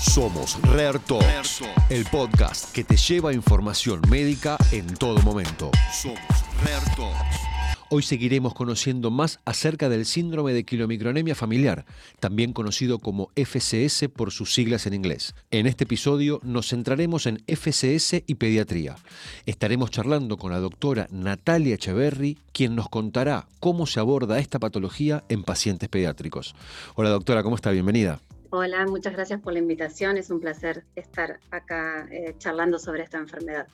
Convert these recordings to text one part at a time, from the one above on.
Somos Rare Talks, el podcast que te lleva información médica en todo momento. Somos Rare Talks. Hoy seguiremos conociendo más acerca del síndrome de quilomicronemia familiar, también conocido como FCS por sus siglas en inglés. En este episodio nos centraremos en FCS y pediatría. Estaremos charlando con la doctora Natalia Echeverry, quien nos contará cómo se aborda esta patología en pacientes pediátricos. Hola doctora, ¿cómo está? Bienvenida. Hola, muchas gracias por la invitación. Es un placer estar acá eh, charlando sobre esta enfermedad.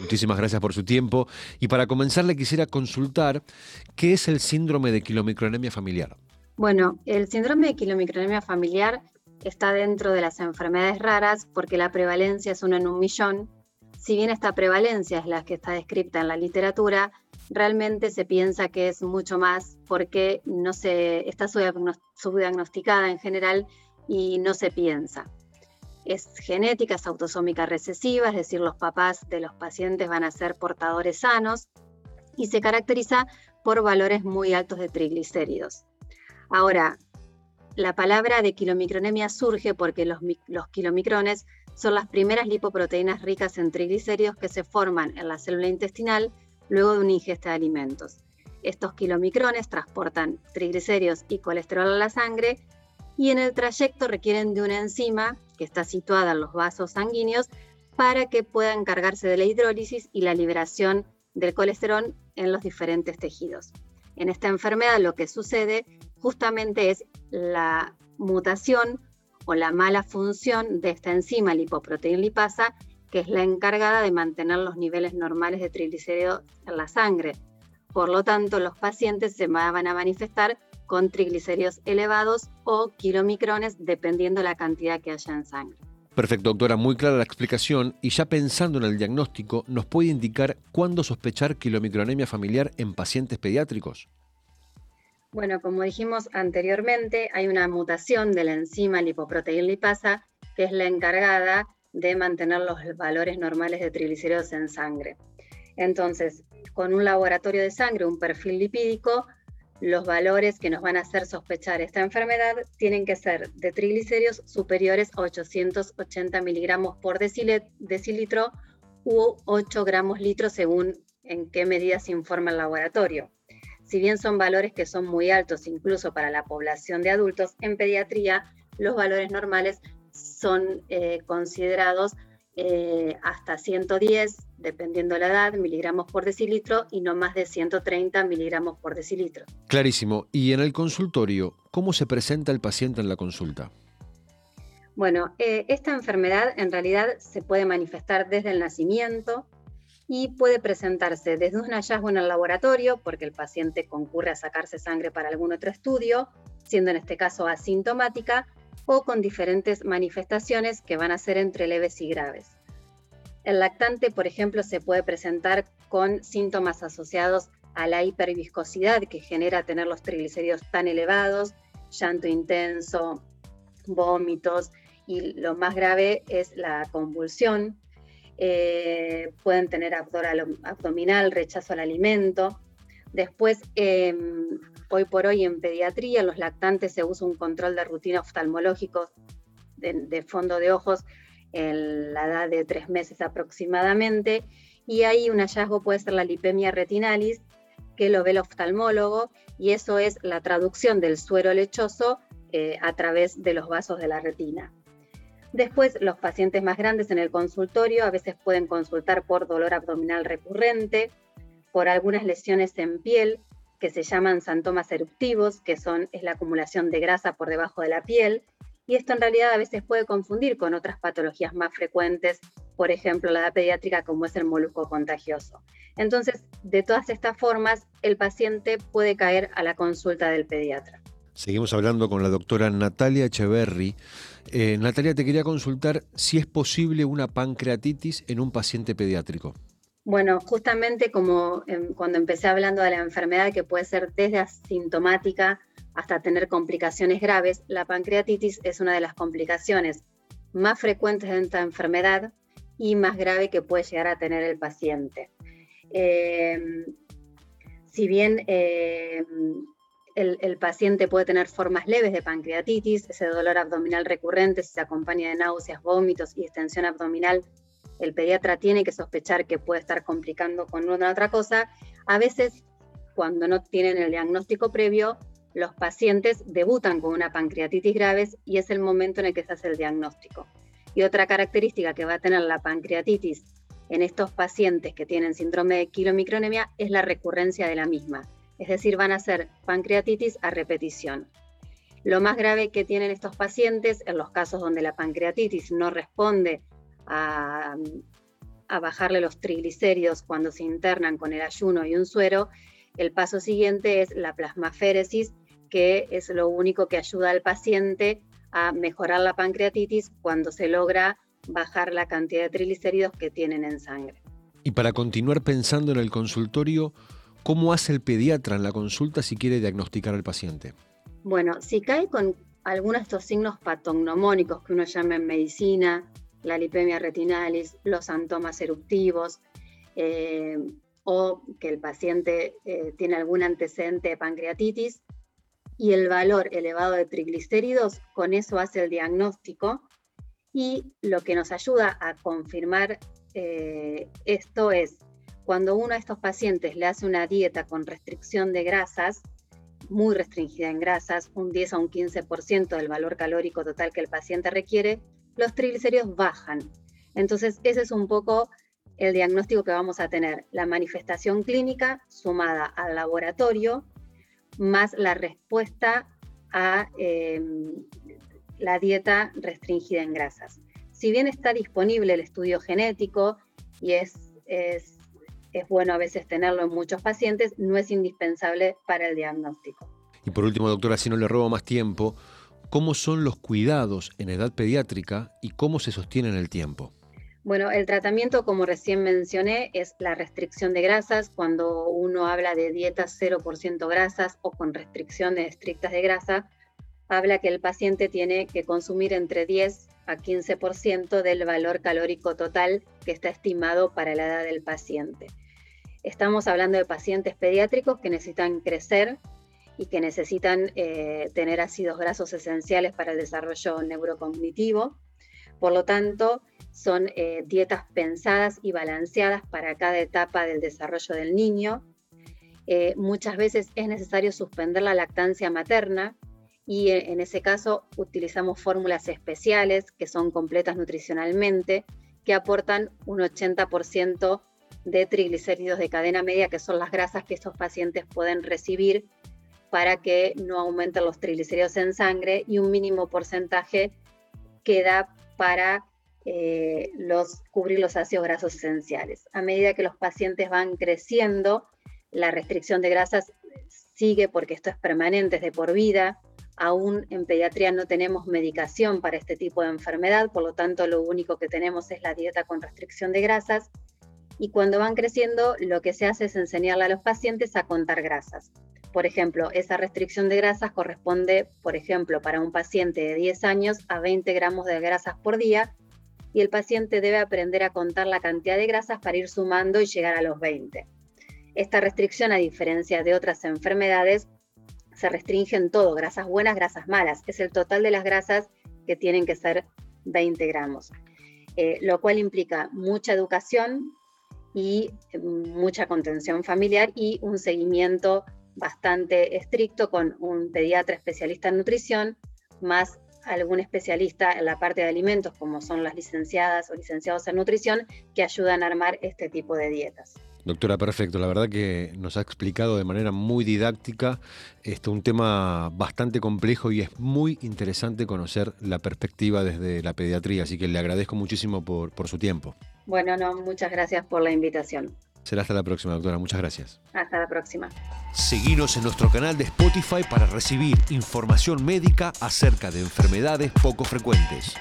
Muchísimas gracias por su tiempo. Y para comenzar le quisiera consultar qué es el síndrome de quilomicronemia familiar. Bueno, el síndrome de quilomicronemia familiar está dentro de las enfermedades raras porque la prevalencia es uno en un millón. Si bien esta prevalencia es la que está descrita en la literatura, realmente se piensa que es mucho más porque no se está subdiagnosticada en general y no se piensa. Es genética, es autosómica recesiva, es decir, los papás de los pacientes van a ser portadores sanos y se caracteriza por valores muy altos de triglicéridos. Ahora, la palabra de kilomicronemia surge porque los, kilomicrones son las primeras lipoproteínas ricas en triglicéridos que se forman en la célula intestinal luego de una ingesta de alimentos. Estos kilomicrones transportan triglicéridos y colesterol a la sangre y en el trayecto requieren de una enzima que está situada en los vasos sanguíneos para que pueda encargarse de la hidrólisis y la liberación del colesterol en los diferentes tejidos. En esta enfermedad lo que sucede justamente es la mutación o la mala función de esta enzima lipoproteína lipasa, que es la encargada de mantener los niveles normales de triglicéridos en la sangre. Por lo tanto, los pacientes se van a manifestar con triglicéridos elevados o kilomicrones, dependiendo la cantidad que haya en sangre. Perfecto, doctora, muy clara la explicación. Y ya pensando en el diagnóstico, ¿nos puede indicar cuándo sospechar kilomicronemia familiar en pacientes pediátricos? Bueno, como dijimos anteriormente, hay una mutación de la enzima lipoproteína lipasa que es la encargada de mantener los valores normales de triglicéridos en sangre. Entonces, con un laboratorio de sangre, un perfil lipídico, los valores que nos van a hacer sospechar esta enfermedad tienen que ser de triglicéridos superiores a 880 miligramos por decilitro u 8 gramos litro según en qué medida se informa el laboratorio. Si bien son valores que son muy altos incluso para la población de adultos, en pediatría los valores normales son eh, considerados eh, hasta 110, dependiendo la edad, miligramos por decilitro y no más de 130 miligramos por decilitro. Clarísimo. Y en el consultorio, ¿cómo se presenta el paciente en la consulta? Bueno, eh, esta enfermedad en realidad se puede manifestar desde el nacimiento y puede presentarse desde un hallazgo en el laboratorio, porque el paciente concurre a sacarse sangre para algún otro estudio, siendo en este caso asintomática, o con diferentes manifestaciones que van a ser entre leves y graves. El lactante, por ejemplo, se puede presentar con síntomas asociados a la hiperviscosidad que genera tener los triglicéridos tan elevados, llanto intenso, vómitos y lo más grave es la convulsión. Eh, pueden tener abdominal, rechazo al alimento. Después, em, Hoy por hoy en pediatría, en los lactantes se usa un control de rutina oftalmológico de, fondo de ojos en la edad de tres meses aproximadamente. Y ahí un hallazgo puede ser la lipemia retinalis, que lo ve el oftalmólogo, y eso es la traducción del suero lechoso eh, a través de los vasos de la retina. Después, los pacientes más grandes en el consultorio a veces pueden consultar por dolor abdominal recurrente, por algunas lesiones en piel, que se llaman santomas eruptivos, que son, es la acumulación de grasa por debajo de la piel, y esto en realidad a veces puede confundir con otras patologías más frecuentes, por ejemplo la pediátrica como es el molusco contagioso. Entonces, de todas estas formas, el paciente puede caer a la consulta del pediatra. Seguimos hablando con la doctora Natalia Echeverry. Eh, Natalia, te quería consultar si es posible una pancreatitis en un paciente pediátrico. Bueno, justamente como em, cuando empecé hablando de la enfermedad que puede ser desde asintomática hasta tener complicaciones graves, la pancreatitis es una de las complicaciones más frecuentes de esta enfermedad y más grave que puede llegar a tener el paciente. Em, si bien em, el, paciente puede tener formas leves de pancreatitis, ese dolor abdominal recurrente, si se acompaña de náuseas, vómitos y extensión abdominal, el pediatra tiene que sospechar que puede estar complicando con una otra cosa. A veces, cuando no tienen el diagnóstico previo, los pacientes debutan con una pancreatitis grave y es el momento en el que se hace el diagnóstico. Y otra característica que va a tener la pancreatitis en estos pacientes que tienen síndrome de quilomicronemia es la recurrencia de la misma es decir, van a ser pancreatitis a repetición. Lo más grave que tienen estos pacientes, en los casos donde la pancreatitis no responde a, bajarle los triglicéridos cuando se internan con el ayuno y un suero, el paso siguiente es la plasmaféresis, que es lo único que ayuda al paciente a mejorar la pancreatitis cuando se logra bajar la cantidad de triglicéridos que tienen en sangre. Y para continuar pensando en el consultorio, ¿Cómo hace el pediatra en la consulta si quiere diagnosticar al paciente? Bueno, si cae con algunos de estos signos patognomónicos que uno llama en medicina, la lipemia retinalis, los antomas eruptivos, eh, o que el paciente eh, tiene algún antecedente de pancreatitis, y el valor elevado de triglicéridos, con eso hace el diagnóstico. Y lo que nos ayuda a confirmar eh, esto es cuando uno de estos pacientes le hace una dieta con restricción de grasas, muy restringida en grasas, un 10 a un 15% del valor calórico total que el paciente requiere, los triglicéridos bajan. Entonces, ese es un poco el diagnóstico que vamos a tener, la manifestación clínica sumada al laboratorio, más la respuesta a em, la dieta restringida en grasas. Si bien está disponible el estudio genético y es, es es bueno a veces tenerlo en muchos pacientes, no es indispensable para el diagnóstico. Y por último, doctora, si no le robo más tiempo, ¿cómo son los cuidados en edad pediátrica y cómo se sostienen el tiempo? Bueno, el tratamiento, como recién mencioné, es la restricción de grasas. Cuando uno habla de dietas 0% grasas o con restricciones estrictas de grasa, habla que el paciente tiene que consumir entre 10 a 15% del valor calórico total que está estimado para la edad del paciente. Estamos hablando de pacientes pediátricos que necesitan crecer y que necesitan eh, tener ácidos grasos esenciales para el desarrollo neurocognitivo. Por lo tanto, son eh, dietas pensadas y balanceadas para cada etapa del desarrollo del niño. Eh, muchas veces es necesario suspender la lactancia materna y en ese caso utilizamos fórmulas especiales que son completas nutricionalmente, que aportan un 80% de triglicéridos de cadena media, que son las grasas que estos pacientes pueden recibir para que no aumenten los triglicéridos en sangre y un mínimo porcentaje queda para eh, cubrir los ácidos grasos esenciales. A medida que los pacientes van creciendo, la restricción de grasas sigue porque esto es permanente, es de por vida. Aún en pediatría no tenemos medicación para este tipo de enfermedad, por lo tanto lo único que tenemos es la dieta con restricción de grasas y cuando van creciendo lo que se hace es enseñarle a los pacientes a contar grasas. Por ejemplo, esa restricción de grasas corresponde, por ejemplo, para un paciente de 10 años a 20 gramos de grasas por día y el paciente debe aprender a contar la cantidad de grasas para ir sumando y llegar a los 20. Esta restricción, a diferencia de otras enfermedades, se restringe en todo, grasas buenas, grasas malas. Es el total de las grasas que tienen que ser 20 gramos, eh, lo cual implica mucha educación, y eh, mucha contención familiar y un seguimiento bastante estricto con un pediatra especialista en nutrición, más algún especialista en la parte de alimentos, como son las licenciadas o licenciados en nutrición, que ayudan a armar este tipo de dietas. Doctora, perfecto. La verdad que nos ha explicado de manera muy didáctica este, un tema bastante complejo y es muy interesante conocer la perspectiva desde la pediatría, así que le agradezco muchísimo por, por su tiempo. Bueno, no, muchas gracias por la invitación. Será hasta la próxima, doctora. Muchas gracias. Hasta la próxima. Seguinos en nuestro canal de Spotify para recibir información médica acerca de enfermedades poco frecuentes.